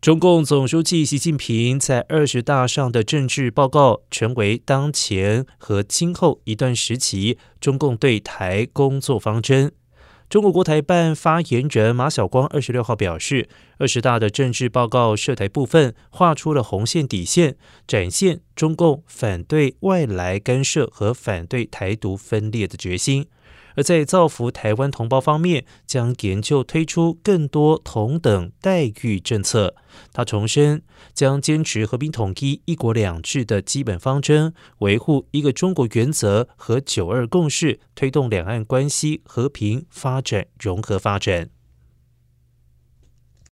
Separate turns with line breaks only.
中共总书记习近平在二十大上的政治报告，成为当前和今后一段时期中共对台工作方针。中国国台办发言人马晓光二十六号表示，二十大的政治报告涉台部分画出了红线底线，展现中共反对外来干涉和反对台独分裂的决心。而在造福台湾同胞方面，将研究推出更多同等待遇政策。他重申，将坚持和平统一、一国两制的基本方针，维护一个中国原则和九二共识，推动两岸关系和平发展、融合发展。